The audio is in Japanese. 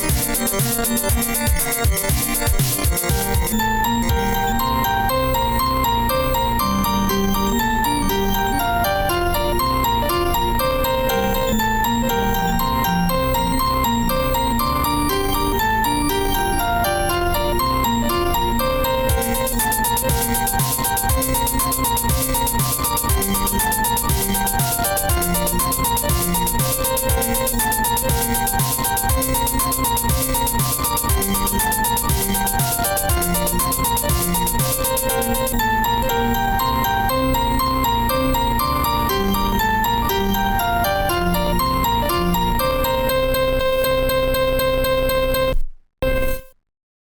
フフフフフ。